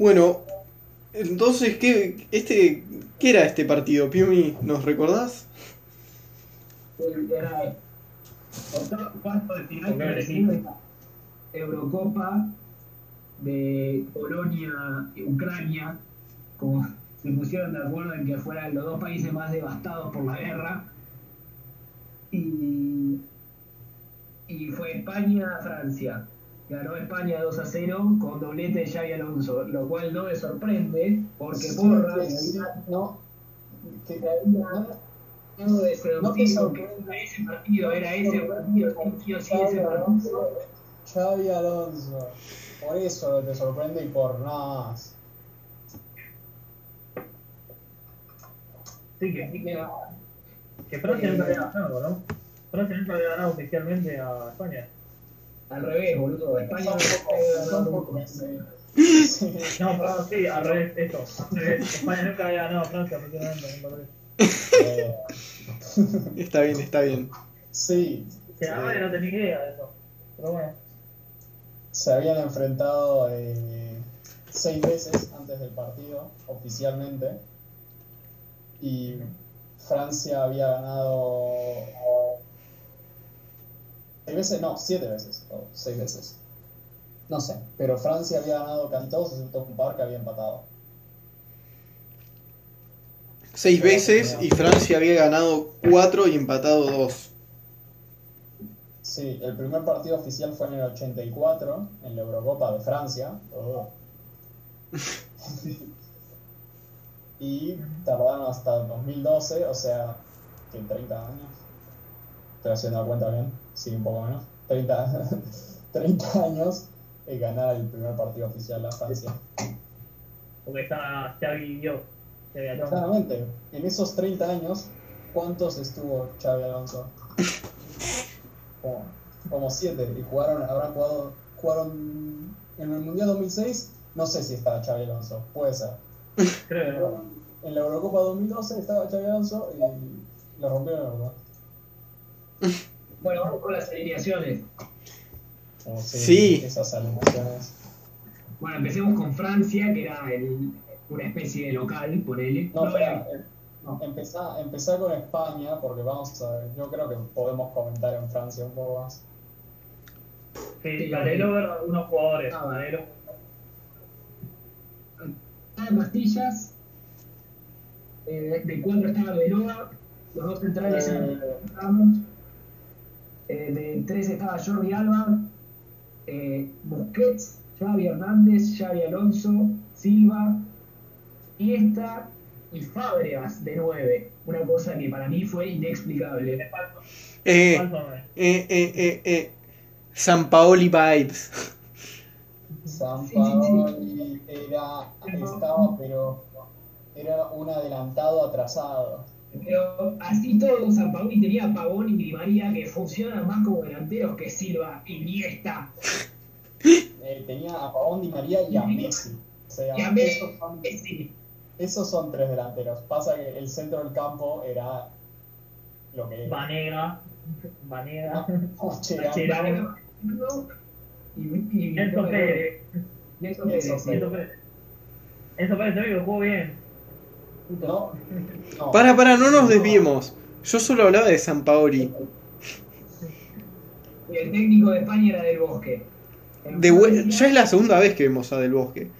Bueno, entonces, ¿qué, este, ¿qué era este partido, Piumi? ¿Nos recordás? Era de final Eurocopa de Polonia y Ucrania, como se pusieron de acuerdo en que fueran los dos países más devastados por la guerra. Y, y fue España-Francia. Ganó España 2 a 0 con doblete de Xavi Alonso, lo cual no me sorprende porque Sí, Porra no, que- me había No seductivo que ese partido, era ese partido, sí o sí ese partido. Xavi Alonso. Por eso te sorprende y por nada más. Sí, que, sí, que, que Francia nunca había ganado, ¿no? Francia nunca había ganado oficialmente a España. Al revés, boludo. España no. No, perdón, sí, al revés, revés. España nunca había ganado a Francia Está bien, está bien. sí. Que que no tenía idea de eso. Pero bueno. Se habían enfrentado eh, seis veces antes del partido, oficialmente. Y Francia había ganado. ¿Seis veces? No, siete veces. O seis veces. No sé. Pero Francia había ganado casi todos, excepto un par que había empatado. Seis veces y Francia había ganado cuatro y empatado dos. Sí, el primer partido oficial fue en el 84, en la Eurocopa de Francia. Oh. y tardaron hasta el 2012, o sea, que 30 años. Estoy haciendo la cuenta bien, sí, un poco menos. 30, 30 años en ganar el primer partido oficial de Francia. Porque está Xavi. Xavi Alonso. Claramente, en esos 30 años, ¿cuántos estuvo Xavi Alonso? Como, como siete. Y jugaron, habrán jugado, jugaron en el Mundial 2006, no sé si estaba Xavi Alonso, puede ser. Creo que no. En la Eurocopa 2012 estaba Xavi Alonso y lo rompieron, ¿verdad? Bueno, vamos con las alineaciones. Sí. Esas alineaciones. Bueno, empecemos con Francia, que era el- una especie de local, ponele. No, No, espera, eh, empezá, empezá con España, porque vamos a ver, yo creo que podemos comentar en Francia un poco más. Sí, Galelo ver algunos jugadores. Ah, Galelo. de pastillas. Eh, de cuatro estaba Beloa, los dos centrales Eh. eran Ramos. Eh, de tres estaba Jordi Alba, eh, Busquets, Xavi Hernández, Xavi Alonso, Silva, Iniesta y Fábregas de nueve. Una cosa que para mí fue inexplicable. Eh, eh, eh, eh, eh. San Paoli Vibes. San. Paoli era, estaba, pero era un adelantado atrasado. Pero así todo, San Paoli tenía a Pavón y Di María que funcionan más como delanteros que Silva, Iniesta. Eh, tenía a Pavón Di María y a Messi. O sea, Y a Messi. esos, son, Messi. esos son tres delanteros. Pasa que el centro del campo era lo que era. Vanega. Vanega. Mascherano. Mascherano. Y, y, Enzo Pérez. Nelson Nelson Pérez. Pérez. Enzo Pérez. Enzo Pérez también que jugó bien. No, no. Para, para, no nos desviemos. Yo solo hablaba de San Paoli. Y el técnico de España era del Bosque. De ya es la segunda vez que vemos a Del Bosque.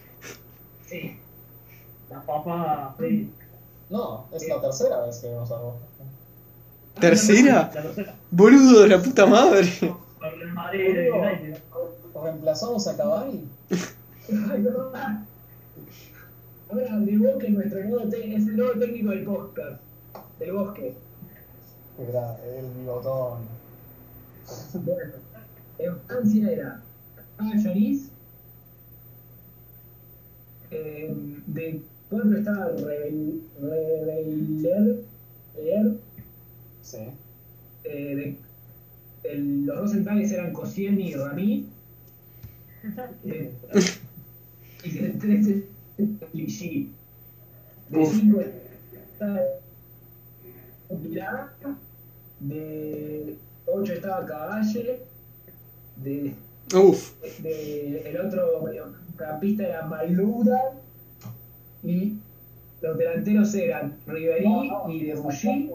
Sí. La papa. Sí. No, es la tercera vez que vemos algo. ¿Tercera? La tercera. Boludo de la puta madre. United. ¿Reemplazamos a Cavani? Ahora, del Bosque es nuestro nuevo es el nuevo técnico del podcast. Del Bosque. Era el bigotón. Bueno, en Francia era estaba Lloris, eh, de cuatro estaba Rebel, Sí. eh, de- el- los dos centrales eran Koscielny y Rami, eh, y de tres Clichy. De cinco estaba Pilar, de ocho estaba Caballe, de Uf. de el otro campista era Malouda y los delanteros eran Ribery No, no, y Debussy.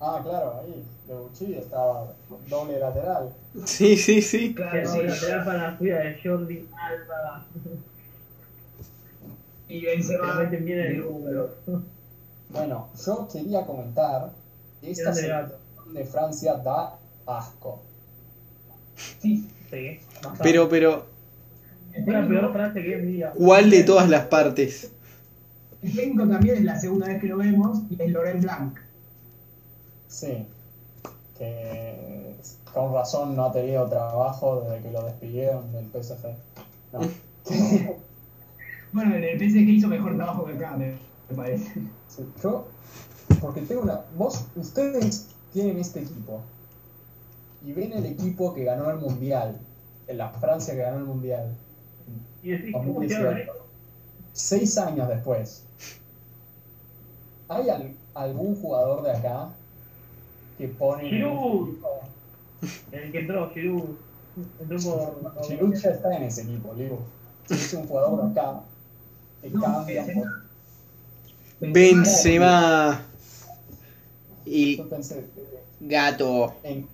Ah, claro, ahí. De Bucci estaba doble lateral. Sí, sí, sí. Claro, Que sí. lateral para la fuga de Jordi Alba. Y Que Benzema. lo meten bien en el de- número. Bueno, yo quería comentar que esta selección de Francia da asco. Sí. Sí. Pero, pero, Es la peor frase que envía. ¿cuál de todas las partes? El técnico también es la segunda vez que lo vemos y es Laurent Blanc. Sí. Que con razón no ha tenido trabajo desde que lo despidieron del PSG. No. Bueno, en el PSG hizo mejor trabajo que acá, me, parece. Sí, Yo, porque tengo una. Vos, ustedes tienen este equipo y ven el equipo que ganó el mundial, en la Francia que ganó el mundial, Y decís, ¿cómo quedaron 2018, esto? seis años después. ¿Hay al- algún jugador de acá que pone. Giroud. El que entró, Giroud. Entró por. Giroud ya está en ese equipo, digo. Es un jugador de acá Benzema. por- Benzema. Y gato. en,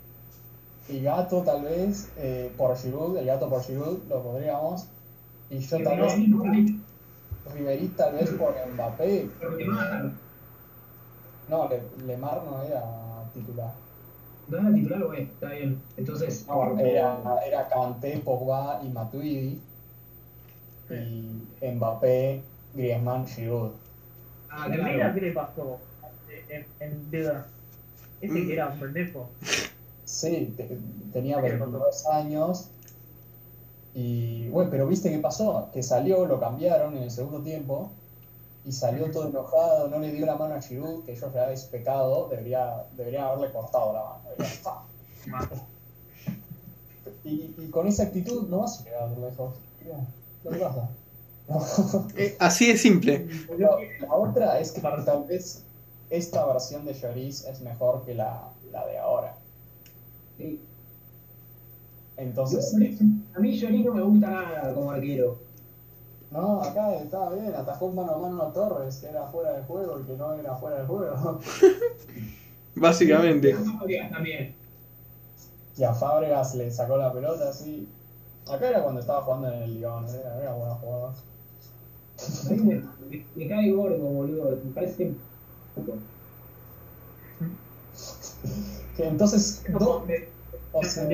y gato tal vez eh, por Giroud, el gato por Giroud lo podríamos. Y yo tal vez, Ribery tal vez por Mbappé. No, Le- Lemar no era titular. no era titular, güey, está bien. Entonces, No, era, era Kanté, Pogba y Matuidi. Y Mbappé, Griezmann, Giroud. ah, ¿En Mira qué le pasó? En, en Deda. Ese que era un pendejo. Sí, te- tenía 22 años. Y bueno, pero viste qué pasó, que salió, lo cambiaron en el segundo tiempo y salió todo enojado, no le dio la mano a Giroud, que yo ya es pecado, debería, debería haberle cortado la mano. Y, y con esa actitud no vas a llegar lejos. Mira, pasa. Eh, así de simple. Pero la otra es que tal vez esta versión de Lloris es mejor que la, la de ahora. Sí. Entonces, A mí Johnny no me gusta nada como arquero. No, acá estaba bien, atajó mano a mano a Torres, que era fuera de juego y que no era fuera de juego. Básicamente. Y a Fábregas le sacó la pelota así. Acá era cuando estaba jugando en el Lyon, era, era buena jugada. A mí me, me- me cae gordo, boludo. Me parece. Que entonces, do- o, sea.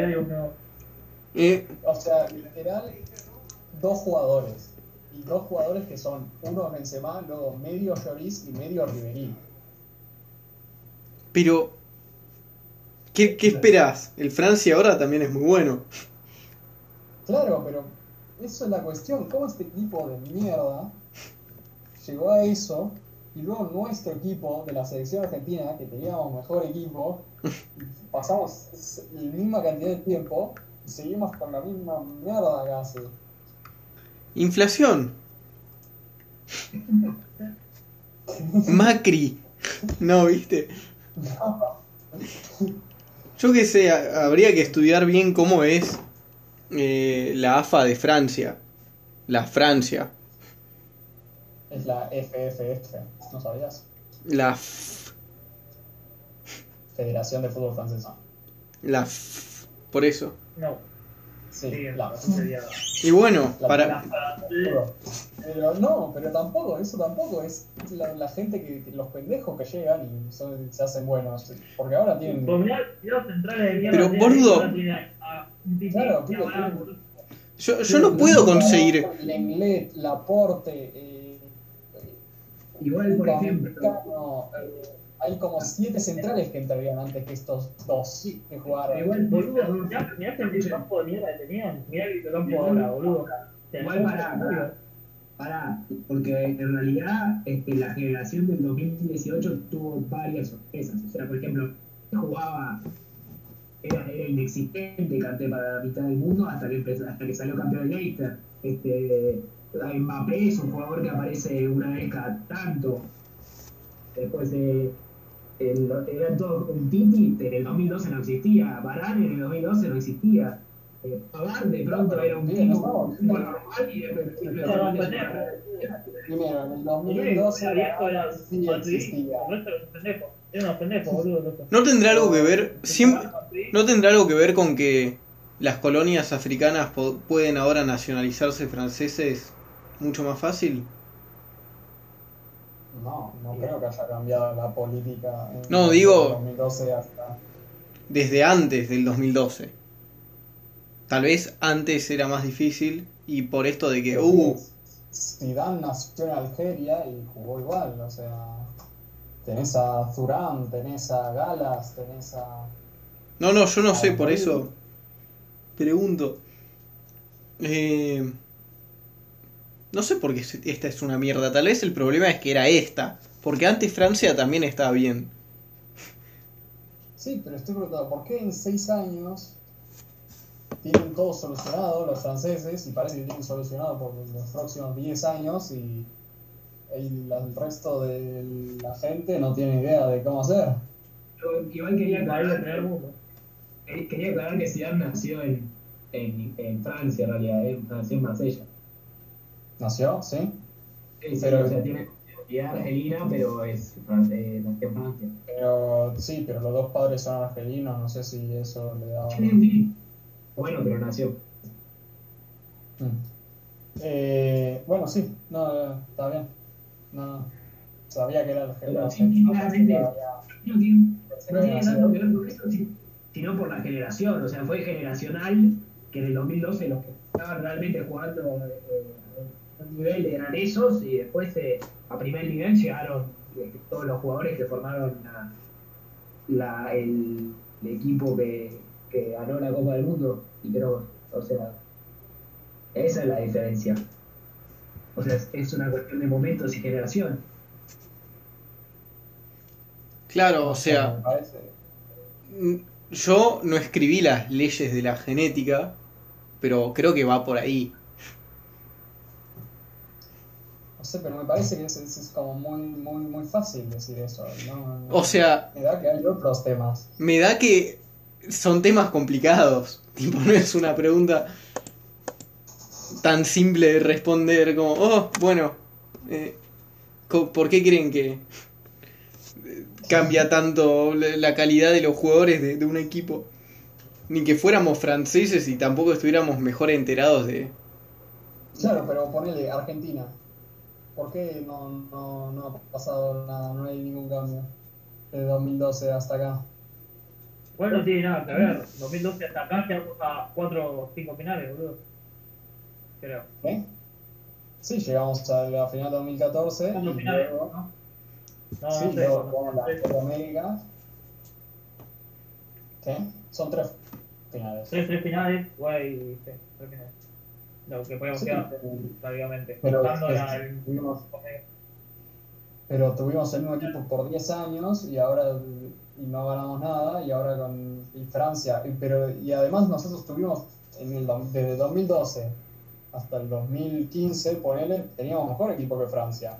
Eh, o sea, literal, dos jugadores. Y dos jugadores que son uno Benzema, luego medio Lloris y medio Ribery. pero, ¿qué, ¿qué esperás? El Francia ahora también es muy bueno. Claro, pero eso es la cuestión. ¿Cómo este equipo de mierda llegó a eso? Y luego nuestro equipo de la selección argentina, que teníamos mejor equipo, pasamos la misma cantidad de tiempo y seguimos con la misma mierda casi. Inflación. Macri. No, viste. Yo qué sé, ha- habría que estudiar bien cómo es eh, la AFA de Francia. La Francia. Es la FFF, ¿no sabías? La F- Federación de Fútbol Francesa. La F- Por eso. No. Sí, Sí, la sería. Y bueno, La- para... La- Pero no, pero tampoco, eso tampoco es la, la gente que, los pendejos que llegan y son- se hacen buenos. Porque ahora tienen. Pero, tiene a Claro, a- boludo. Yo, yo no puedo conseguir... Lenglet, Laporte, eh, Igual, por ejemplo, eh, hay como siete centrales que entrarían antes que estos dos que jugaron. igual, Boludo, mirá, mirá el campo de mierda que tenían. Mirá el campo ahora, boludo. Igual pará, pará, pará, porque en realidad este, la generación del 2018 tuvo varias sorpresas. O sea, por ejemplo, jugaba, era, era inexistente Kanté para la mitad del mundo hasta que, empezó, hasta que salió campeón de Leicester. Este, Mbappé es un jugador que aparece una vez cada tanto. Después de. El, eran todos un Titi, en el 2012 no existía. Varane en el 2012 no existía. Eh, de pronto era un tipo, no, normal y de repente No, no, pendejo. Primero, en el Sí, 2012 era viejo, era sí madridista, existía. era. Era. ¿No tendrá algo que ver? Siempre, ¿No tendrá algo que ver con que las colonias africanas pueden ahora nacionalizarse franceses mucho más fácil? No, no creo que haya cambiado la política. en No, digo- 2012 hasta. Desde antes del 2012. Tal vez antes era más difícil y por esto de que, uh, Zidane nació en Algeria y jugó igual, o sea. Tenés a Zurán, tenés a Galas, tenés a. no, no, yo no sé, por eso pregunto. Eh, no sé por qué esta es una mierda, tal vez el problema es que era esta, porque antes Francia también estaba bien. Sí, pero estoy preguntando, ¿por qué en seis años tienen todo solucionado los franceses y parece que tienen solucionado por los próximos 10 años y el, el resto de la gente no tiene idea de cómo hacer? Yo igual quería primer aclarar, mundo. Eh, quería aclarar que Zidane nació en, en, en Francia en realidad, eh, nació en Marsella. ¿Nació? ¿Sí? Sí, sí, Pero- o sea, tiene identidad argelina, pero es eh, nació en Francia. Pero sí, pero los dos padres son argelinos, no sé si eso le da... Bueno, pero nació. Mm. Eh, bueno, sí, no, está bien. No, sabía que era argelino. Pero sí, claramente. No tiene, no tiene tanto que ver con eso, sí, sino por la generación. O sea, fue generacional que en el 2012 los que estaban realmente jugando eh, a un nivel eran esos y después eh, a primer nivel llegaron eh, todos los jugadores que formaron la, la- el, el equipo que, que ganó la Copa del Mundo. Y creo, o sea, esa es la diferencia. O sea, es, una cuestión de momentos y generación. Claro, o sea, Yo no escribí las leyes de la genética, pero creo que va por ahí. No sé, pero me parece que es, es- como muy, muy, muy fácil decir eso. ¿no? O sea, Me da que hay otros temas. me da que son temas complicados. Tipo, no es una pregunta tan simple de responder como, oh, bueno, eh, ¿por qué creen que cambia tanto la calidad de los jugadores de, de un equipo? Ni que fuéramos franceses y tampoco estuviéramos mejor enterados de... Claro, pero ponele Argentina. ¿Por qué no, no, no ha pasado nada? No hay ningún cambio. Desde 2012 hasta acá. Bueno, no tiene nada que ver. 2012 hasta acá quedamos a 4 o 5 finales, boludo. Creo. ¿Qué? Sí, llegamos a la final 2014 y Cuatro finales, luego, ¿no? No, sí, no sé. luego no jugamos la sé. Copa América. ¿Qué? Son tres finales. Tres, tres finales, guay, sí, tres finales. Lo que podíamos Sí, quedar, pero- prácticamente. el- tuvimos- Pero tuvimos el mismo equipo por 10 años y ahora y no ganamos nada y ahora con y Francia. y- Pero, y además nosotros tuvimos en el, desde 2012 hasta el 2015, ponele, teníamos mejor equipo que Francia.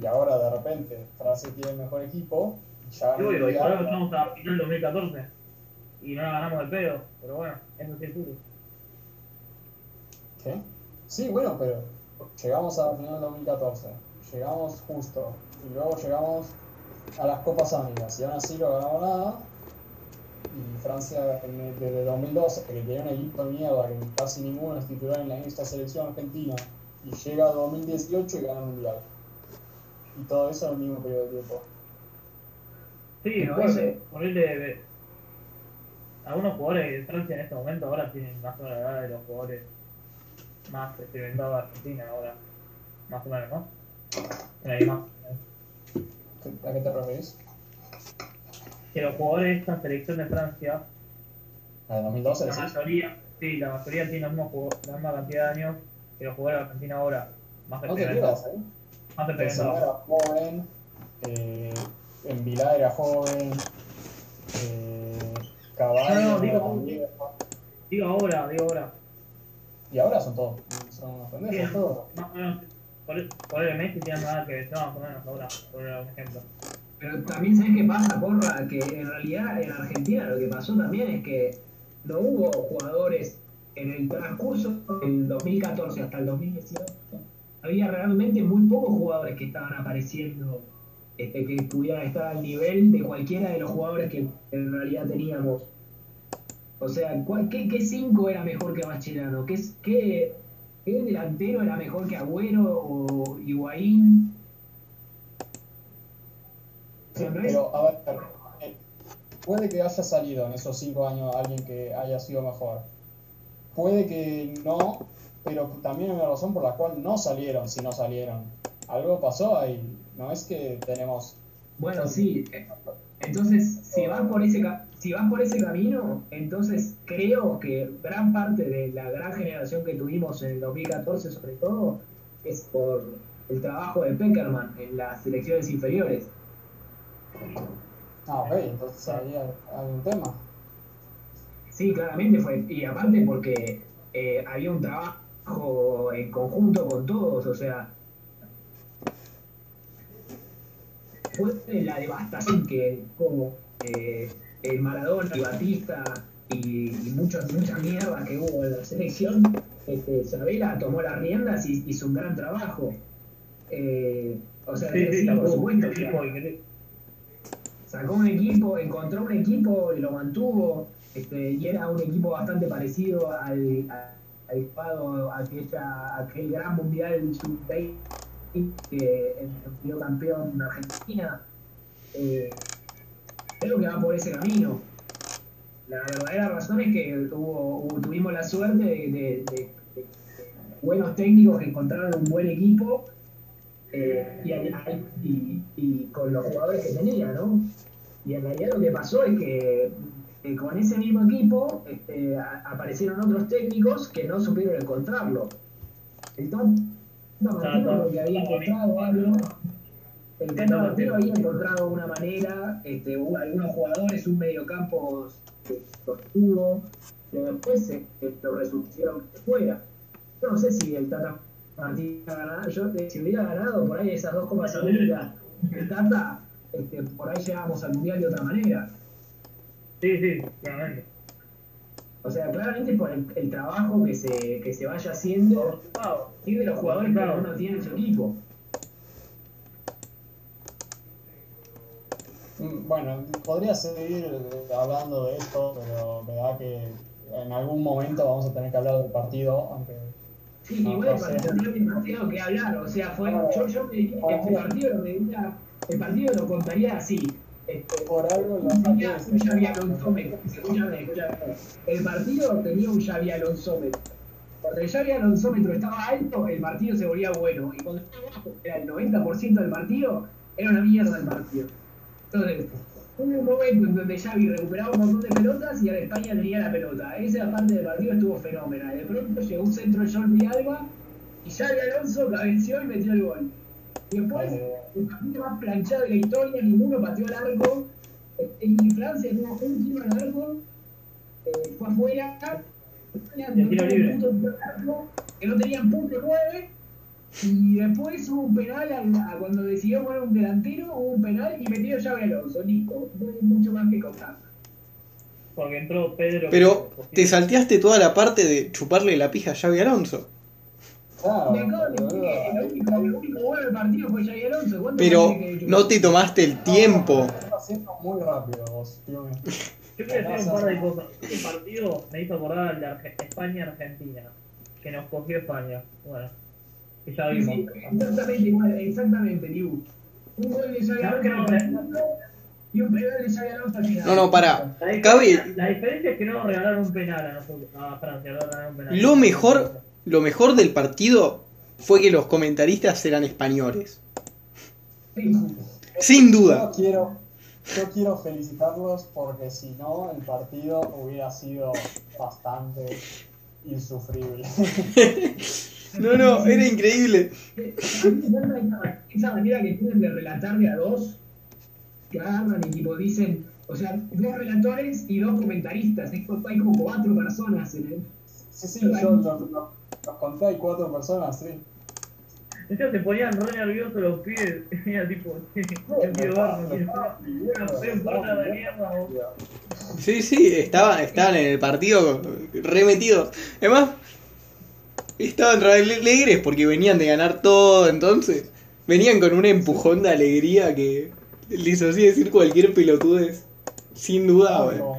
Y ahora de repente Francia tiene mejor equipo. y Ya Sí, el obvio, y por eso estamos a final 2014 y no la ganamos de pedo, pero bueno, es duro. ¿Qué? Sí, bueno, pero llegamos a la final del 2014, llegamos justo, y luego llegamos a las Copas Amigas, y aún así no ganamos nada. Y Francia, el- desde 2012, que tenía un equipo de mierda, que casi ninguno es titular en la esta selección argentina, y llega a 2018 y gana el Mundial. Y todo eso en el mismo periodo de tiempo. Sí, bueno, ese- ponerle algunos jugadores de Francia en este momento ahora tienen más o menos la edad de los jugadores más experimentados de Argentina ahora, más o menos, ¿no? Hay más. ¿Qué- ¿A qué te referís? Que los jugadores de esta selección de Francia, ¿A de 2012 la mayoría, sí, la mayoría tienen los mismos jugo- la misma cantidad de años que los jugadores de Argentina ahora, más experimentados. creas, ¿eh? Más Benzema experimentados. era joven, eh, Envilá era joven, eh, Caballo No, no, digo-. Digo ahora, digo ahora. Y ahora son todos, son pendejos Sí. todos. Más o menos, por, por el Messi tiene nada que Benzema más o menos ahora, por un ejemplo. Pero también sabes qué pasa, Porra, que en realidad en Argentina lo que pasó también es que no hubo jugadores en el transcurso del 2014 hasta el 2018 había realmente muy pocos jugadores que estaban apareciendo este, que pudieran estar al nivel de cualquiera de los jugadores que en realidad teníamos. O sea, ¿cuál- ¿qué, qué cinco era mejor que Mascherano? ¿Qué, qué, qué delantero era mejor que Agüero o Higuaín? Pero, a ver, puede que haya salido en esos cinco años alguien que haya sido mejor. Puede que no, pero también hay una razón por la cual no salieron, si no salieron. Algo pasó ahí. No es que tenemos... Bueno, sí. Entonces, si vas por ese si vas por ese camino, entonces creo que gran parte de la gran generación que tuvimos en el 2014, sobre todo, es por el trabajo de Peckerman en las selecciones inferiores. Ah, ok, entonces ahí hay un tema. Sí, claramente fue. Y aparte porque eh, había un trabajo en conjunto con todos, o sea. Fue la devastación que como eh, el Maradona y Batista y, y muchas, mucha mierda que hubo en la selección, este, Sabela tomó las riendas y hizo un gran trabajo. Eh, o sea, Sí, sí, sí, por supuesto. Sacó un equipo, encontró un equipo y lo mantuvo, este, y era un equipo bastante parecido al, al, al Pado, aquella, aquel gran mundial sub-20 que dio campeón en Argentina. Eh, creo que va por ese camino. La verdadera razón es que tuvimos la suerte de, buenos técnicos que encontraron un buen equipo eh, y, y- y con los jugadores que tenía, ¿no? Y en realidad lo que pasó es que eh, con ese mismo equipo este, a- aparecieron otros técnicos que no supieron encontrarlo. El Tata Martino lo que había encontrado algo, el Tata Martino había encontrado una manera, este, algunos jugadores, un mediocampo que sostuvo, pero después se, se lo resolvieron que fuera. Yo no sé si el Tata Martino ha ganado, yo, eh, si hubiera ganado por ahí esas dos Copas el Tata, este, por ahí llegamos al Mundial de otra manera. Sí, sí, claramente. O sea, claramente por el, el trabajo que se, que se vaya haciendo y de los jugadores que uno tiene en su equipo. Mm, Bueno, podría seguir hablando de esto, pero me da que en algún momento vamos a tener que hablar del partido, aunque Sí, No, igual el no sé. partido no hay demasiado que hablar. O sea, fue, yo, yo me este partido lo el partido lo contaría así. Por algo lo tenía un Xavi Alonsómetro. Escúchame, escúchame. El partido tenía un Xavi Alonsómetro. Cuando el Xavi Alonsómetro estaba alto, el partido se volvía bueno. Y cuando estaba bajo, era el 90% del partido, era una mierda el partido. Entonces, hubo un momento en donde Xavi recuperaba un montón de pelotas y a España tenía la pelota. Esa parte del partido estuvo fenómena. De pronto llegó un centro de Jordi Alba y Xavi Alonso cabeció y metió el gol. Después, el partido más planchado de la historia, ninguno pateó al arco. En Francia tuvo un tiro al arco, eh, fue afuera. No punto que no tenían punto 9. Y después hubo un penal a, a cuando decidió poner un delantero, hubo un penal y metió Xavi Alonso, listo. No hay mucho más que contar. Porque entró Pedro. Pero te salteaste toda la parte de chuparle la pija a Xavi Alonso. Claro, lo único, bueno del partido fue Alonso. ¿Cuánto Pero no te tomaste el tiempo. Muy rápido vos, tío. Yo quiero decir un par de cosas. Este partido me hizo acordar al de Arge- España-Argentina, que nos cogió España. Bueno, que ya vimos. sí, exactamente igual, exactamente, Liu. Un gol de no, Alonso y un penal de Xavi Alonso al final. No, no, para. La diferencia, la diferencia es que no nos regalaron un penal a nosotros, a Francia, no nos regalaron un penal. Lo mejor, lo mejor del partido fue que los comentaristas eran españoles. Sin Yo duda. quiero, yo quiero felicitarlos porque si no, el partido hubiera sido bastante insufrible. No, no, era increíble. A mí me encanta esa, manera que tienen de relatar de a dos, que agarran y tipo dicen, o sea, dos relatores y dos comentaristas, hay como cuatro personas en el... Sí, sí, yo lo- los conté, hay cuatro personas, sí. Ellos se ponían re nerviosos los pies. Era tipo. Sí, sí, estaban, estaban en el partido remetidos. Además, estaban re alegres porque venían de ganar todo, entonces venían con un empujón de alegría que les hacía decir cualquier pelotudez. Sin duda, güey. No,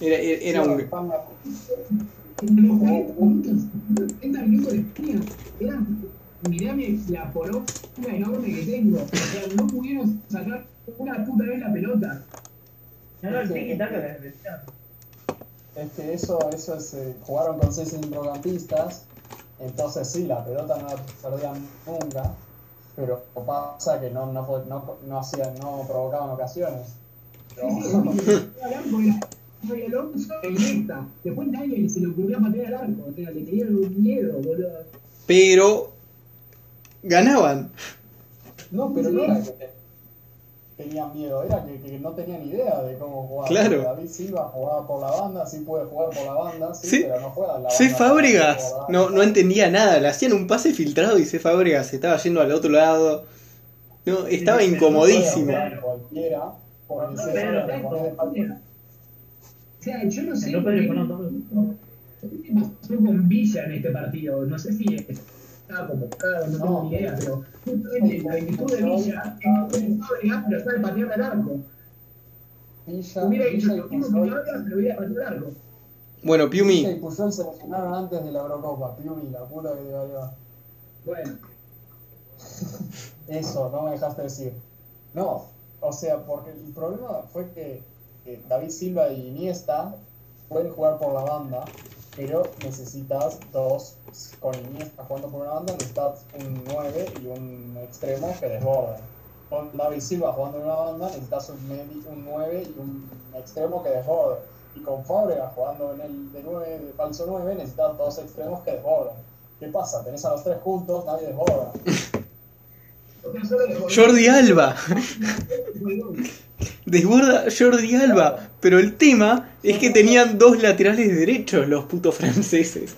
Era, era, era un... En los 40 minutos, 30 minutos de España, era, mirame la poronga enorme que tengo. O sea, no pudieron sacar una puta vez la pelota. No, no, decían. Es que eso, eso es, eh, jugaron con seis centrocampistas, entonces sí, la pelota no la perdían nunca, pero pasa que no, no, no, no, hacían, no provocaban ocasiones. Pero- Xavi Alonso e Iniesta. Después nadie se le ocurrió patear al arco. O sea, le tenían un miedo, boludo. Pero ganaban. no, pero no era que te- tenían miedo, era que, que no tenían idea de cómo jugar. Claro. David Silva jugaba por la banda, sí puede jugar por la banda, sí, Sí. pero no juega en la C. banda. Fábregas no, no entendía nada, le hacían un pase filtrado y C. Fábregas se estaba yendo al otro lado. No, estaba Sí, no incomodísimo. Jugar Cualquiera, porque No, se pero sabe no, poner de falta. O sea, yo no sé No, pero qué qué pasó con Villa en este partido. No sé si estaba convocado, no tengo No. ni idea, pero justamente la virtud de Villa es que pero sabe patear al arco. Villa, Hubiera dicho lo mismo que Fábregas, pero hubiera pateado al arco. Bueno, Piumi, y Puyol se lesionaron antes de la Eurocopa. Piumi, la puta que te valió. Bueno, Eso, no me dejaste decir. No, o sea, porque el problema fue que, que David Silva y Iniesta pueden jugar por la banda, pero necesitas dos, con Iniesta jugando por una banda, necesitas un 9 y un extremo que desborden. Con David Silva jugando en una banda, necesitas un, medi- un 9 y un extremo que desborde. Y con Fábregas jugando en el de 9, de falso 9, necesitas dos extremos que desborden. ¿Qué pasa? Tenés a los tres juntos, nadie desborda. Jordi Alba. Desborda Jordi Alba. Pero el tema es que tenían dos laterales derechos los putos franceses.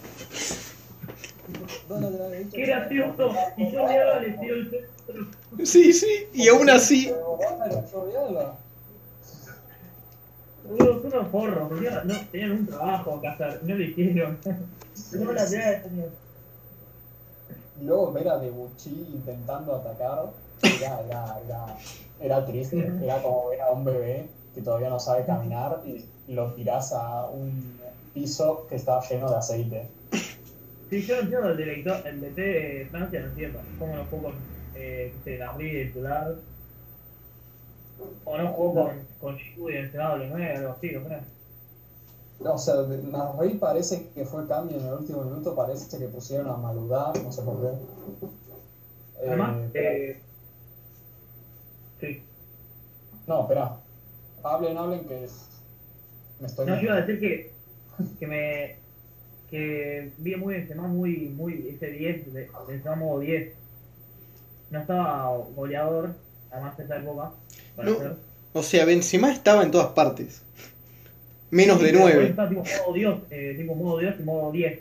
Qué gracioso. Y le daba le tiro el centro. Sí, sí. Y aún así. Jordi Alba. Son unos forros, porque no, tenían un trabajo que hacer, no lo hicieron. Luego ver a Debuchy intentando atacar, era, era, era, era triste. Era como ver a un bebé que todavía no sabe caminar y lo tirás a un piso que está lleno de aceite. Sí, yo no entiendo el director, el DT de Francia, no entiendo. ¿Cómo no jugó con eh, qué sé, Gabri de titular? O no jugó con, con Giroud y el Senado de 9, algo así, ¿no crees? O sea, Nasri parece que fue cambio en el último minuto, parece que pusieron a Maludá, no sé por qué. Eh, Además, eh, sí. No, espera. Hablen, hablen que me estoy... No, yo iba a decir que, que me que vi muy Benzema muy, muy ese 10, de- Benzema modo 10. No estaba goleador, además de esa época, No. ser. O sea, Benzema estaba en todas partes. Menos Sí, de pero 9. Estaba tipo modo Dios, eh, tipo modo Dios y modo 10.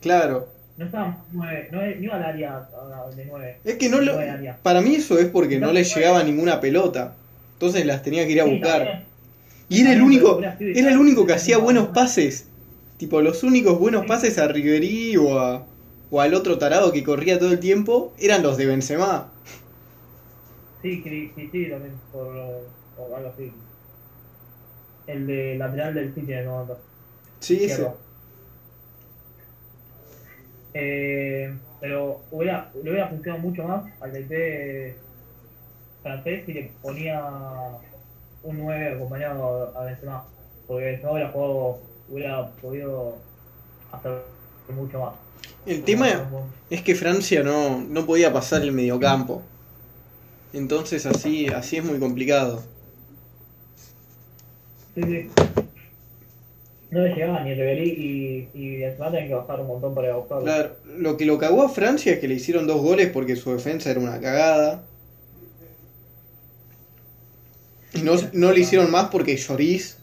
Claro. No estaba 9, no, no iba al área de 9. Es que no lo. Para mí eso es porque no le llegaba ninguna pelota. Entonces las tenía que ir a buscar. Y era el único, era el único que hacía buenos pases. Tipo, los únicos buenos pases a Ribery o, a, o al otro tarado que corría todo el tiempo eran los de Benzema. Sí, sí, sí, también, por, por algo así. El de lateral del City en el momento. Sí, ese. Eh, pero hubiera, le hubiera funcionado mucho más al DT francés si le ponía un 9 acompañado a Benzema. Porque Benzema hubiera, jugado, hubiera podido hacer mucho más. El tema es que Francia no, no podía pasar el mediocampo. Entonces así, así es muy complicado. Sí, sí. No le llegaba ni Ribery y, y Benzema tenían que bajar un montón para ir a buscarlo. Claro, lo que lo cagó a Francia es que le hicieron dos goles porque su defensa era una cagada. Y no, no le hicieron más porque Lloris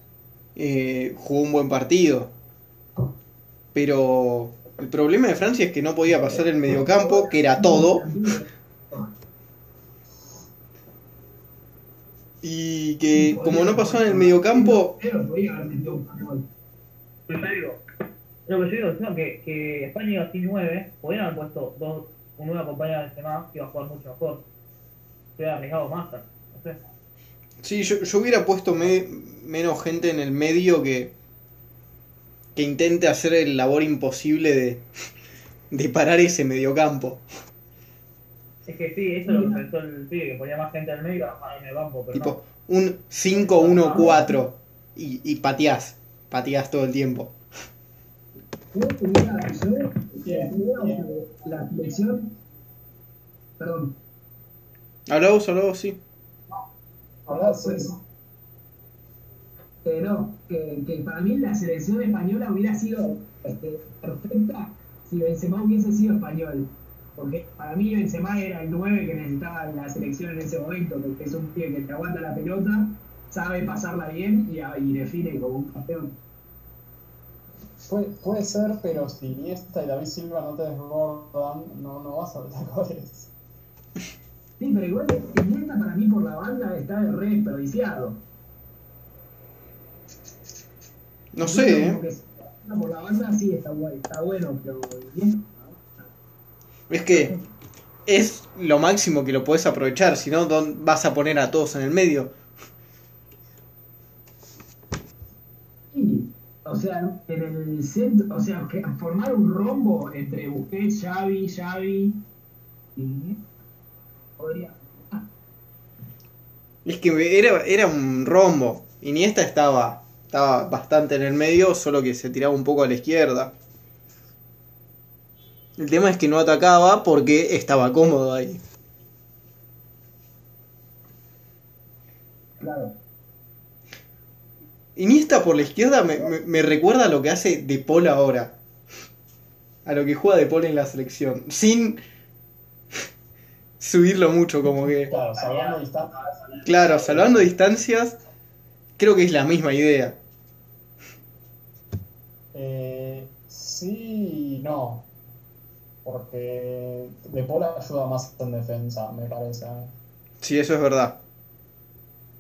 eh, jugó un buen partido. Pero el problema de Francia es que no podía pasar el mediocampo, que era todo. Y que como no pasó en el mediocampo, Digo, lo que yo digo, sino que, que España iba sin 9, podrían haber puesto dos, un nuevo acompañado de Benzema que iba a jugar mucho mejor. Se hubiera arriesgado más, no sé. sí, yo, yo hubiera puesto me- menos gente en el medio que, que intente hacer el labor imposible de, de parar ese mediocampo. Es que sí, eso es lo que pensó el pibe, que ponía más gente en el medio y más en el campo, pero Tipo, un 5-1-4 y, y pateás, pateás todo el tiempo. Yo tuviera la selección, perdón, Habla vos, habla vos, sí. Ahora sí, eh, no, que, que para mí la selección española hubiera sido este, perfecta si Benzema hubiese sido español. Porque para mí Benzema era el 9 que necesitaba la selección en ese momento, porque es un tío que te aguanta la pelota, sabe pasarla bien y, y define como un campeón. Puede, puede ser, pero si Iniesta y David Silva no te desbordan, no, no vas a meter goles. Sí, pero igual Iniesta para mí por la banda está de re desperdiciado. No sé, ¿eh? Por la banda sí está, guay, está bueno, pero Iniesta, Es que es lo máximo que lo podés aprovechar, si no, ¿dónde vas a poner a todos en el medio? Sí, o sea, en el centro, o sea, que formar un rombo entre Busquets, Xavi, Xavi y podría. ah, Es que era, era un rombo. Iniesta estaba, estaba bastante en el medio, solo que se tiraba un poco a la izquierda. El tema es que no atacaba porque estaba cómodo ahí. claro. Iniesta por la izquierda me, me- me recuerda a lo que hace De Paul ahora. A lo que juega De Paul en la selección. Sin subirlo mucho, como que. Claro, salvando distancia. Claro, salvando distancias, creo que es la misma idea. Eh, sí no. Porque De Paul ayuda más en defensa, me parece. Sí, eso es verdad.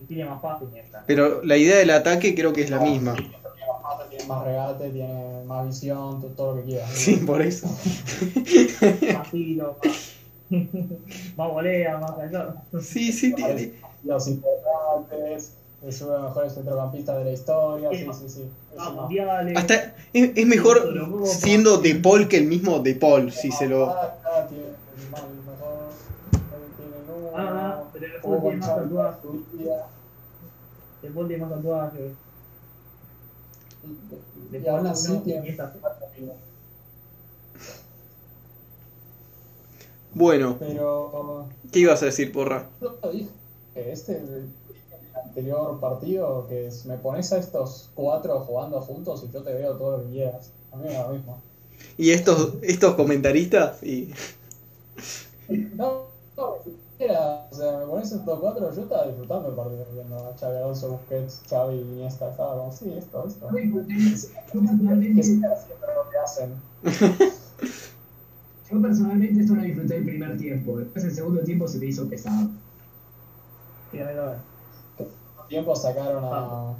Tiene más fácil Iniesta. Pero la idea del ataque creo que es la misma. Tiene más mate, tiene más regate, tiene más visión, to- todo lo que quieras. Sí, por eso. Más tiro, más, más volea, más. Sí, sí, tiene. Los importantes, es uno de los mejores centrocampistas de la historia. Sí, sí, sí. Hasta es, es mejor siendo De Paul que el mismo De Paul, si se lo. Ah, tiene el más- el mejor, tiene el número, Ah, pero el tiene más Paul tiene más tatuajes. Y- De Y aún así. Bueno, Pero ¿qué ibas a decir, porra? yo lo dije que este el anterior partido que es, me pones a estos cuatro jugando juntos y yo te veo todos los días. A mí me da lo mismo. Y estos, estos comentaristas, y. No, no, o sea, me pones estos cuatro, yo estaba disfrutando el partido viendo a Xavi Alonso, Busquets, Xavi, Iniesta, estaba como, sí, esto, esto. Yo Que personalmente, sigan haciendo lo que hacen. yo personalmente esto lo disfruté el primer tiempo. Después el segundo tiempo se me hizo pesado. Sí, a mí también. tiempo sacaron a.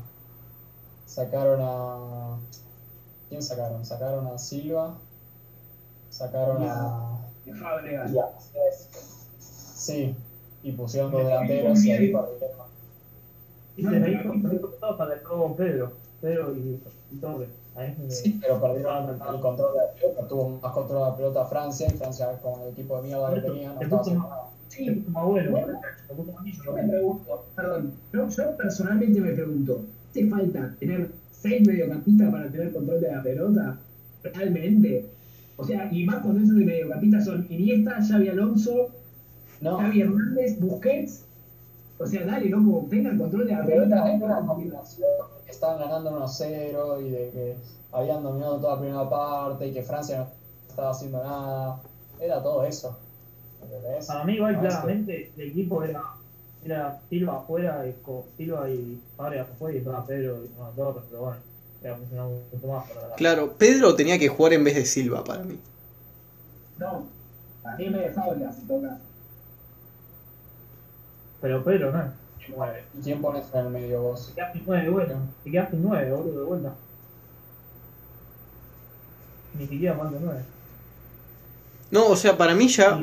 Sacaron a. ¿Quién sacaron? Sacaron a Silva. Sacaron a. Fábregas. y a- Sí, y pusieron dos delanteros y ahí perdieron. Y se me hizo, Pedro. Pedro y, Torres. Sí, pero perdieron el control de la pelota. Tuvo más control de la pelota Francia y Francia, con el equipo de mierda que tenía, no estaba haciendo nada. Sí, bueno. Yo me pregunto, perdón, yo, yo personalmente me pregunto, ¿hace falta tener seis mediocampistas para tener control de la pelota? ¿Realmente? O sea, y más cuando esos de mediocampistas son Iniesta, Xavi Alonso, No, Xavi Hernández, Busquets. O sea, dale, ¿no? Como tengan control de la pero pelota. era, era una combinación que estaban ganando 1-0 y de que habían dominado toda la primera parte y que Francia no estaba haciendo nada. Era todo eso. ¿Entendés? Para mí, igual, No, es que- claramente, el equipo era, era Silva afuera, Silva y Fábregas afuera y estaba Pedro y Torres, pero bueno, era funcionado mucho más. Para la- Claro, Pedro tenía que jugar en vez de Silva para mí. No, a mí me de Fábregas en todo caso. Pero Pedro no. 9. ¿Y quién pones en el medio vos? Te quedaste 9 de vuelta. Te quedaste 9, boludo, de vuelta. Ni siquiera falta 9. No, o sea, para mí ya.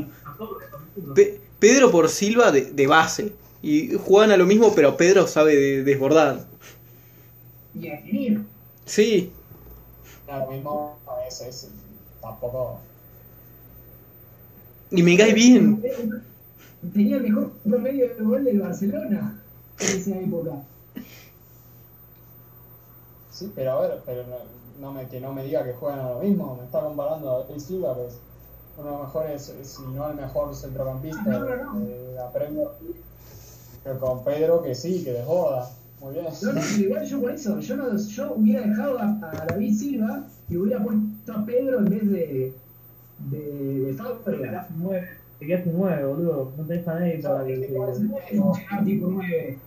Pe- Pedro por Silva de, de base. Y juegan a lo mismo, pero Pedro sabe de- desbordar. Y a definir. Sí, Ahora mismo, a veces, tampoco. y me cae bien. Tenía el mejor promedio de gol del Barcelona en esa época. Sí, pero a ver, pero no, no me, que no me diga que juegan a lo mismo. Me está comparando a David Silva, que es uno de los mejores, si no el mejor centrocampista Ah, no, no, no. de la Premier League. Pero con Pedro, que sí, que desborda. Muy bien. No, no, pero igual yo por eso, yo, no, yo hubiera dejado a, a David Silva y hubiera puesto a Pedro en vez de, de, de Te Fábregas. quedaste 9. Te quedaste 9, boludo. No tenés a nadie para que. tipo 9.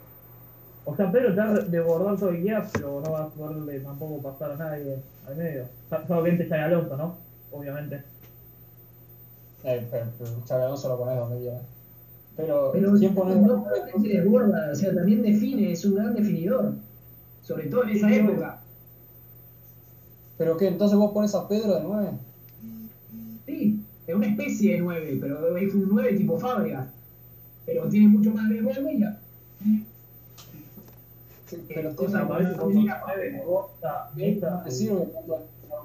O sea, Pedro te va a desbordar todo el día, pero no va a poderle tampoco pasar a nadie al medio. Entre Xavi Alonso, ¿no? Obviamente. Eh, pero, pero Xabi Alonso lo pones donde quiera. Pero, Pero ¿quién pone no solamente desborda, o sea, también define, es un gran definidor. Sobre todo en esa época. ¿Pero qué? ¿Entonces vos pones a Pedro de 9? Una especie de 9, pero es un 9 tipo Fábregas. Pero tiene mucho más de ya. Sí, Eh, pero cosa tiene para- un Con mira, 9, Costa, que Mesa. te sirve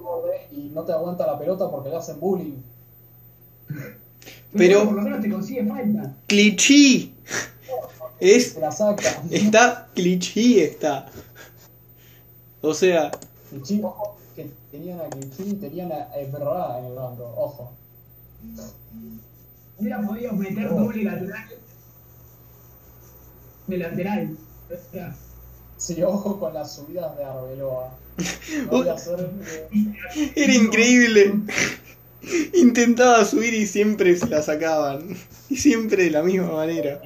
borde y no te aguanta la pelota porque le hacen bullying. Pero- por lo menos te consigue falta. Clichy. Es, la saca. está Clichy, está. O sea, Clichy, ojo, que tenían a Clichy y tenían a Ebrard en el banco. Ojo. Hubiera podido meter doble lateral. De lateral. O sea, Sí, ojo con las subidas de Arbeloa. No era increíble. Intentaba subir y siempre se la sacaban. Y siempre de la misma manera.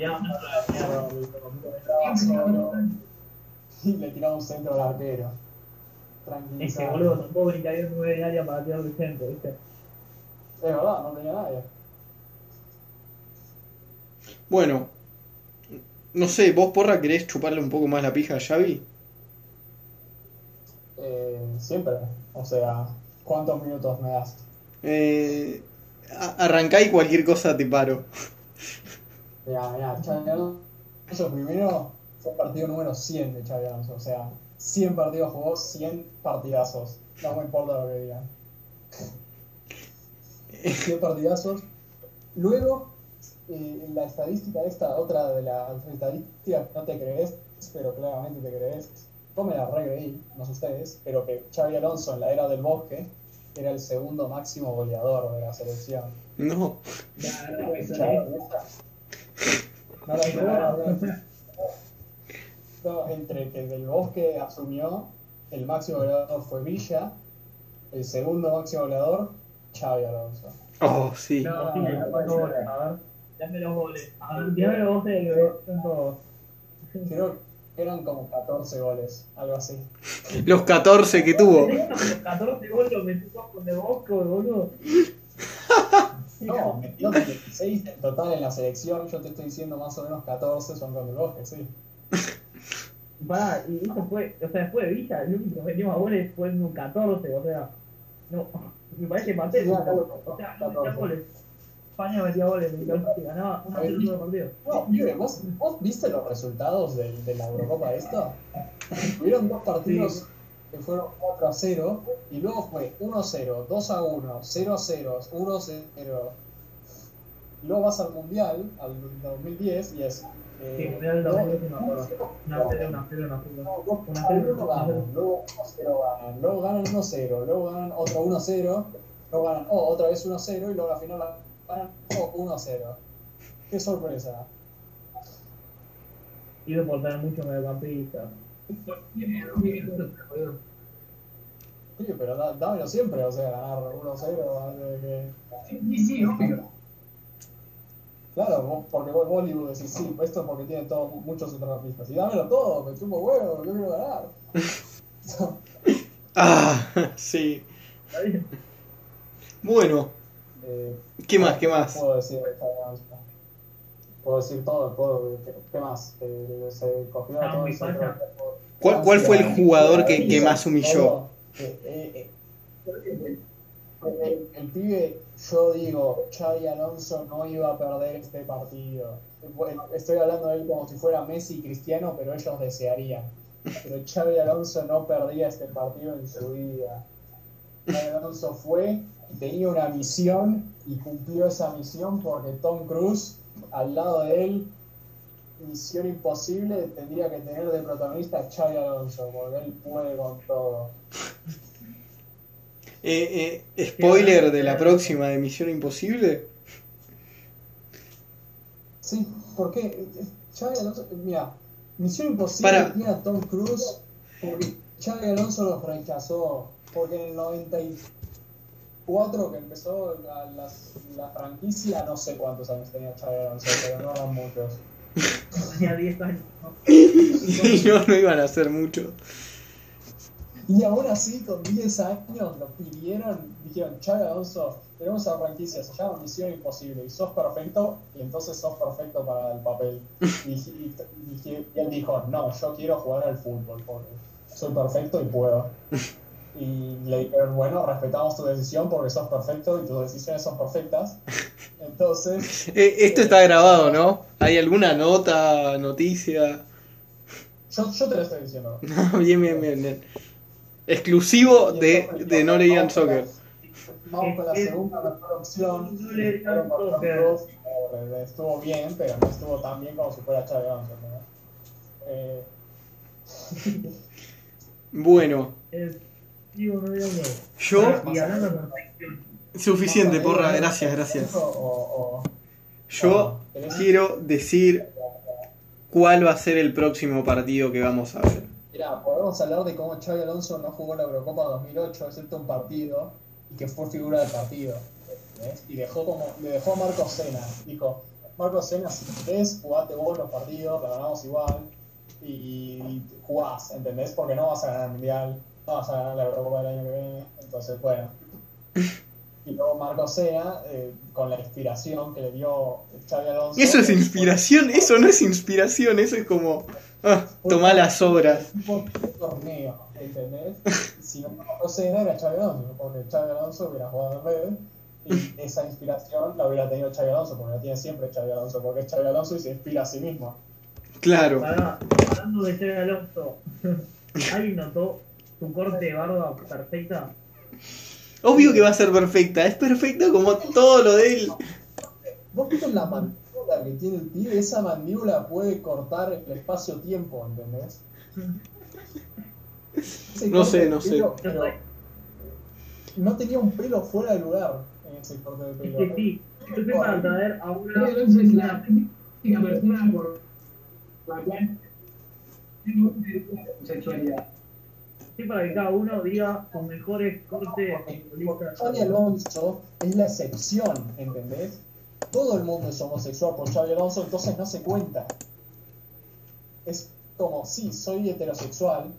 Y le tiraba un centro al arquero. Es que, Tranquilizado. boludo, tampoco 9 de área para tirar del centro, ¿viste? Es verdad, no tenía nadie. Bueno, no sé, vos porra querés chuparle un poco más la pija a Xavi. Eh, siempre. O sea, ¿cuántos minutos me das? Eh, arrancá y cualquier cosa te paro. Mira, mira, Xabi Alonso primero fue partido número 100 de Xabi Alonso. O sea, 100 partidos jugó, 100 partidazos. No me importa lo que digan. 100 partidazos. Luego, eh, la estadística esta, otra de las estadísticas no te crees, pero claramente te crees. Yo me la recreí, no sé ustedes, pero que Xavi Alonso en la era del bosque era el segundo máximo goleador de la selección. No. no no, entre que del Bosque asumió, el máximo goleador fue Villa, el segundo máximo goleador, Xavi Alonso. Oh, sí. No, Sí, no, dame puede los ser. goles, a ver. Dame los goles. A ver, dame los goles que son todos. Creo que eran como 14 goles, algo así. Los 14 que tuvo. Los 14 goles los metió con de Bosco, boludo. No, metió 16 en total en la selección, yo te estoy diciendo más o menos 14 son con el Bosque, sí. Pará, y eso fue, o sea, después de Villa, el único que metió más goles fue en un 14, o sea, no, me parece patético. O sea, no metía goles. España metía goles, y ganaba una vez todo el partido. No, pibe, ¿vos, ¿vos viste los resultados de, de la Eurocopa esta? Hubieron dos partidos que fueron 4 a 0 y luego fue 1 a 0, 2 a 1, 0 a 0, 1 a 0. Y luego vas al Mundial, al 2010, y es. Eh, Sí, Mundial del dos- 2010 me acuerdo. Una 0, una 0, una 0. no, dos- Una a cero, uno una cero. luego 1 a 0 ganan, luego ganan 1 a 0, luego ganan otro 1 a 0, luego ganan oh, otra vez 1 a 0 y luego al final ganan oh, 1 a 0. ¡Qué sorpresa! Iba por tener mucho mediocampista. Sí, pero da- dámelo siempre, o sea, ganar 1-0 antes de que... Sí, sí, obvio. Claro, vos- porque vos, vos Libu, decís, sí, esto es porque tiene todo, muchos centrocampistas. Y dámelo todo, me chupo huevo, yo quiero ganar. Ah, sí. ¿Está bien? Bueno, Eh, ¿qué más? ¿Qué más? puedo decir puedo decir todo, puedo, ¿qué, qué más? Eh, se cogió a Ah, todo ¿Cuál, cuál fue el jugador que, que más humilló? Todo. Eh, eh, eh, el, el pibe, yo digo, Xavi Alonso no iba a perder este partido. Estoy hablando de él como si fuera Messi y Cristiano, pero ellos desearían. Pero Xavi Alonso no perdía este partido en su vida. Xavi Alonso fue, tenía una misión y cumplió esa misión porque Tom Cruise, al lado de él, misión imposible, tendría que tener de protagonista a Xavi Alonso, porque él puede con todo. Eh, eh, spoiler de la próxima de Misión Imposible. Sí, porque Alonso, mira, Misión Imposible Para. tiene a Tom Cruise porque Xavi Alonso los rechazó, porque en el 94 que empezó la, franquicia, no sé cuántos años tenía Xavi Alonso, pero no eran muchos. Tenía 10 años. ¿no? Y no, no iban a hacer mucho. Y aún así, con 10 años, lo pidieron, dijeron, Xavi Alonso, tenemos esa franquicia, se llama Misión Imposible, y sos perfecto, y entonces sos perfecto para el papel. Y, y- y- y él dijo, no, yo quiero jugar al fútbol, porque soy perfecto y puedo. Y le dijeron, bueno, respetamos tu decisión porque sos perfecto y tus decisiones son perfectas. Entonces, Eh, esto está grabado, ¿no? ¿Hay alguna nota, noticia? yo, yo te lo estoy diciendo. bien, bien, bien, bien. Exclusivo de, de No Leían Soccer. Vamos con la segunda mejor opción. Eh, Estuvo bien, pero no estuvo tan bien como si fuera. ¿no? Eh, Bueno, yo... Suficiente, porra, gracias, gracias. Yo quiero decir cuál va a ser el próximo partido que vamos a ver. Mira, podemos hablar de cómo Xavi Alonso no jugó la Eurocopa 2008, excepto un partido, y que fue figura del partido. ¿entendés? Y dejó como, le dejó a Marcos Sena. Dijo, Marcos Sena, si querés, jugate vos los partidos, la ganamos igual, y, y jugás, ¿entendés? Porque no vas a ganar el Mundial, no vas a ganar la Eurocopa del año que viene, entonces, bueno. Y luego Marcos Sena, eh, con la inspiración que le dio Xavi Alonso... Eso es inspiración, eso no es inspiración, eso es como... Ah, tomá las obras. Un torneo, ¿entendés? Si no Marcos Sena era Xavi Alonso, porque Xavi Alonso hubiera jugado en red y esa inspiración la hubiera tenido Xavi Alonso, porque la tiene siempre Xavi Alonso, porque es Xavi Alonso y se inspira a sí mismo. Claro. pará, hablando de Xavi Alonso, ¿alguien notó su corte de barba perfecta? Obvio que va a ser perfecta, es perfecta como todo lo de él. ¿Vos viste la mandíbula que tiene el pibe? Esa mandíbula puede cortar el espacio-tiempo, ¿entendés? Ese No sé, no sé. pero no tenía un pelo fuera de lugar en ese corte de Es pelo. que sí, yo estoy para traer a una... Es la persona por la cual tengo sexualidad. Estoy para que cada uno diga sus mejores cortes. Xavi Alonso es la excepción, ¿entendés? Todo el mundo es homosexual por Xavi Alonso, entonces no se cuenta. Es como, sí, soy heterosexual,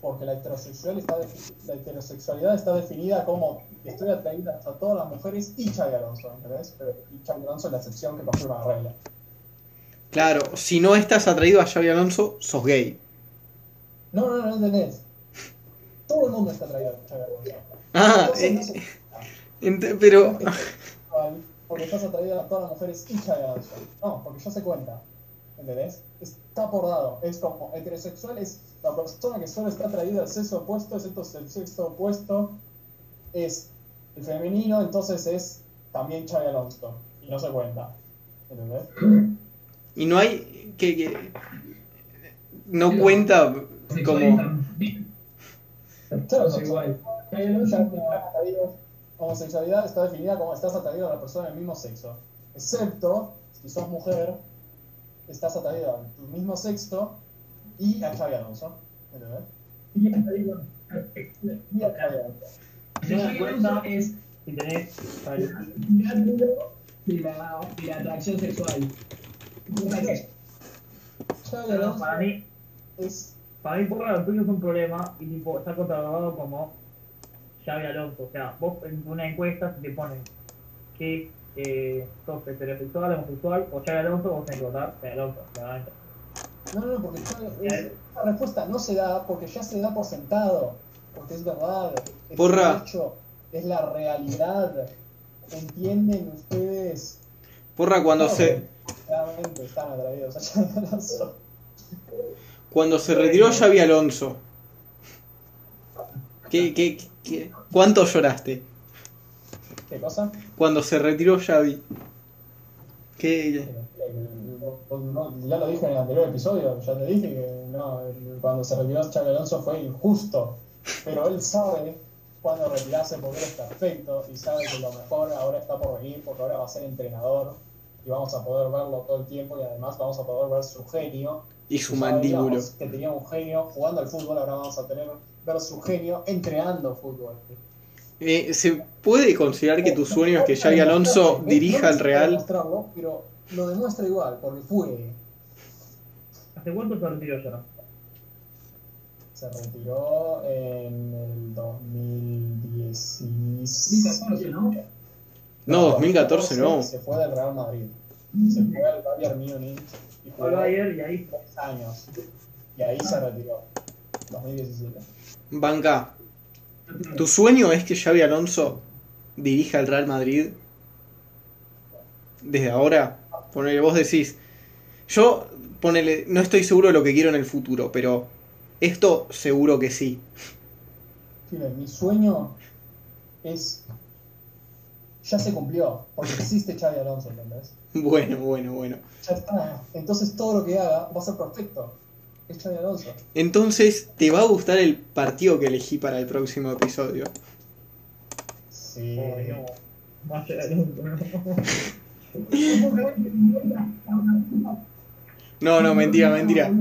porque la, heterosexual está la heterosexualidad está definida como estoy atraída a todas las mujeres y Xavi Alonso, ¿entendés? Pero, y Xavi Alonso es la excepción que confirma la regla. Claro, si no estás atraído a Xavi Alonso, sos gay. No, no, no, no entendés. Todo el mundo está atraído a Xavi Alonso. Ah, Entonces no eh, pero... porque estás atraído a todas las mujeres y Xavi Alonso. No, porque ya se cuenta. ¿Entendés? Está por dado. Es como heterosexual es la persona que solo está atraída al sexo opuesto, excepto si el sexo opuesto es el femenino, entonces es también Xavi Alonso. Y no se cuenta. ¿Entendés? Y no hay... que, que- No cuenta como... Es igual. Homosexualidad está definida como estás atraído a la persona del mismo sexo. Excepto si sos mujer, estás atraído al tu mismo sexo y a Xavi Alonso. ¿Entendés? y a Xavi Alonso. Es Si tenés... de la, de la atracción sexual. Xavi Alonso para mí, es. Para mí porra lo tuyo es un problema y tipo está catalogado como Xavi Alonso. O sea, vos en una encuesta se te ponen que eh, sos heterosexual, homosexual, o Xavi Alonso, vos tenés que votar Xavi Alonso, claramente. No, no, no, porque yo- es- esa respuesta no se da porque ya se da por sentado. Porque es verdad. Es Porra. un hecho, es la realidad. ¿Entienden ustedes? Porra, cuando se, Claramente están atraídos a Xabi Alonso. Cuando se retiró Xavi Alonso, ¿qué, qué, qué- cuánto lloraste? ¿Qué cosa? Cuando se retiró Xavi. ¿Qué, Eh, no, ya lo dije en el anterior episodio, ya te dije que no, cuando se retiró Xabi Alonso fue injusto, pero él sabe cuándo retirarse porque él es perfecto y sabe que lo mejor ahora está por venir porque ahora va a ser entrenador y vamos a poder verlo todo el tiempo y además vamos a poder ver su genio. Y su Ya mandíbulo? Que tenía un genio jugando al fútbol, ahora vamos a tener ver su genio entrenando fútbol. Eh, ¿Se puede considerar que tu sueño es que Xavi Alonso dirija al Real? demostrarlo, pero lo demuestra igual porque fue. ¿Hace cuánto se retiró ya? Se retiró en el 2016. 2014, ¿no? No, 2014 no. Se fue del Real Madrid. Se fue al Bayern Múnich y Fue jugó al Bayern y ahí tres años. Y ahí se retiró. 2017. Banca, ¿tu sueño es que Xavi Alonso dirija al Real Madrid? Desde ahora, ponele, vos decís, yo, ponele, no estoy seguro de lo que quiero en el futuro, pero esto seguro que sí. Mi sueño es. Ya se cumplió, porque existe Xavi Alonso, ¿entendés? Bueno, bueno, bueno. Ya está. Entonces todo lo que haga va a ser perfecto. Es Xavi Alonso. Entonces, ¿te va a gustar el partido que elegí para el próximo episodio? Sí. No. Va a ser Alonso, ¿no? Mentira, mentira.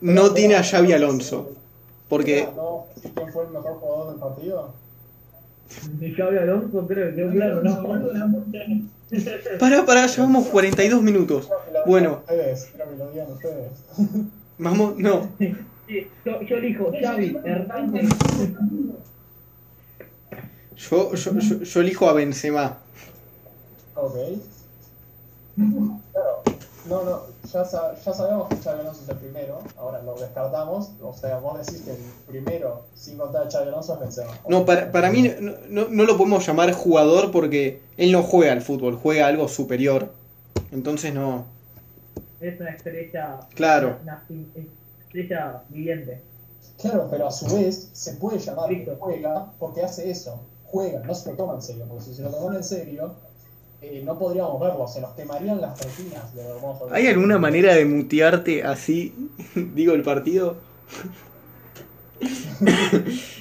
No tiene a Xavi Alonso. Porque, ¿No? ¿Quién fue el mejor jugador del partido? Ni Xavi Alonso creo claro, ¿no? Para, para, llevamos 42 minutos. Bueno. Vamos, no. Yo, yo elijo Xavi, Hernández. Yo, yo, yo, yo elijo a Benzema. Ok. Claro. No, no, ya, sa- ya sabemos que Xavi Alonso es el primero. Ahora lo descartamos. O sea, vos decís que el primero, sin contar a Xavi Alonso, es Benzema. No, para, para mí no, no, no lo podemos llamar jugador porque él no juega al fútbol, juega algo superior. Entonces no. Es una estrella. Claro. Una, estrella viviente. Claro, pero a su vez se puede llamar que juega porque hace eso. Juega, no se lo toma en serio. Porque si se lo toman en serio, eh, no podríamos verlo. Se nos quemarían las retinas de lo hermoso. ¿Hay alguna manera de mutearte así? Digo el partido.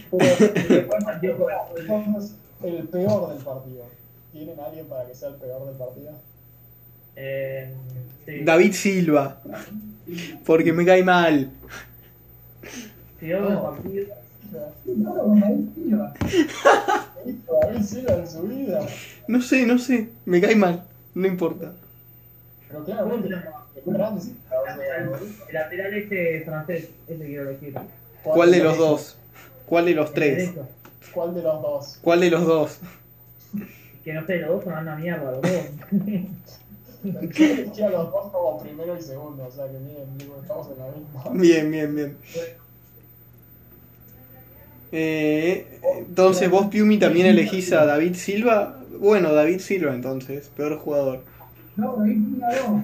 Somos el peor del partido. ¿Tienen a alguien para que sea el peor del partido? Eh, sí. David Silva. Porque me cae mal. Si yo el partido. David Silva en su vida. No sé, no sé. Me cae mal. No importa. Pero claramente, El lateral este francés, ese quiero decir. ¿Cuál de los dos? ¿Cuál de los tres? ¿Cuál de los dos? ¿Cuál de los dos? Que no sé, los dos son una mierda, los dos. Yo elegí a los dos como primero y segundo, o sea que bien, estamos en la misma. Bien, bien, bien. Eh, entonces vos, Piumi, también elegís a David Silva. Bueno, David Silva entonces, peor jugador. No, ahí no.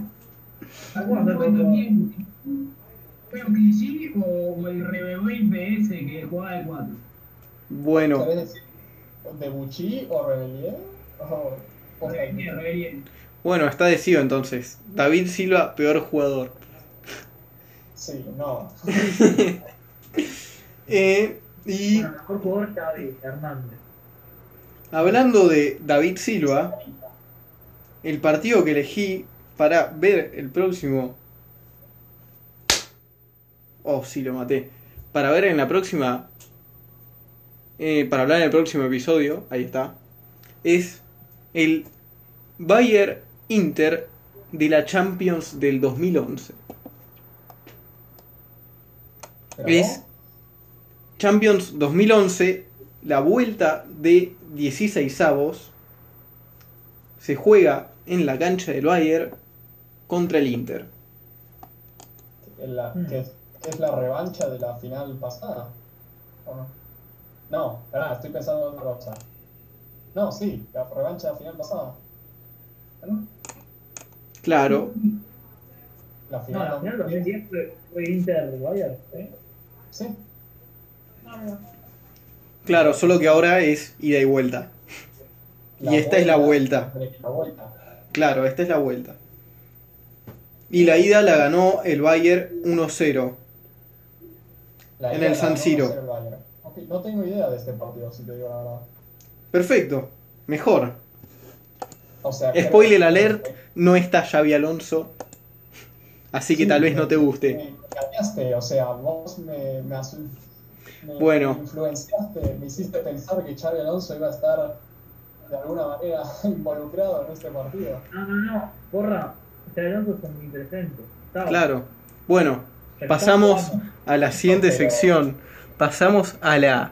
¿Alguno fue también? ¿Fue que sí o, el Rebebé PS que jugaba de 4? Bueno, ¿Querés decir de Bucci o Rebelier? O, Rebebé. bueno, está decidido entonces. David Silva, peor jugador. Sí, no. Eh, y Bueno, mejor jugador Xavi Hernández. Hablando de David Silva, el partido que elegí para ver el próximo... Oh, sí, lo maté. Para ver en la próxima... eh, para hablar en el próximo episodio, ahí está. Es el Bayer Inter de la Champions del 2011. Pero Es Champions 2011, la vuelta de 16avos se juega en la cancha del Bayern contra el Inter. En la- que, es- que es la revancha de la final pasada. ¿O no? No, pará, estoy pensando en otra cosa. No, sí, la revancha de la final pasada. ¿No? Claro, La No, final, la final 2010 fue, fue Inter Bayern, ¿sí? Sí, No, no. Claro, solo que ahora es ida y vuelta. Y esta es la vuelta. La vuelta. Claro, esta es la vuelta. Y la ida la ganó el Bayern 1-0. La En el la San Siro. el Bayern. Ok, no tengo idea de este partido, si te digo la verdad. Perfecto, mejor. O sea, Spoiler alert, no está Xavi Alonso. Así que Sí, tal vez no me- te guste. Me cambiaste, o sea, vos me, me, asu- me Bueno. influenciaste, me hiciste pensar que Xavi Alonso iba a estar de alguna manera involucrado en este partido. No, no, no, porra, este Alonso es omnipresente. Claro. Bueno, pasamos a la siguiente sección. Pasamos a la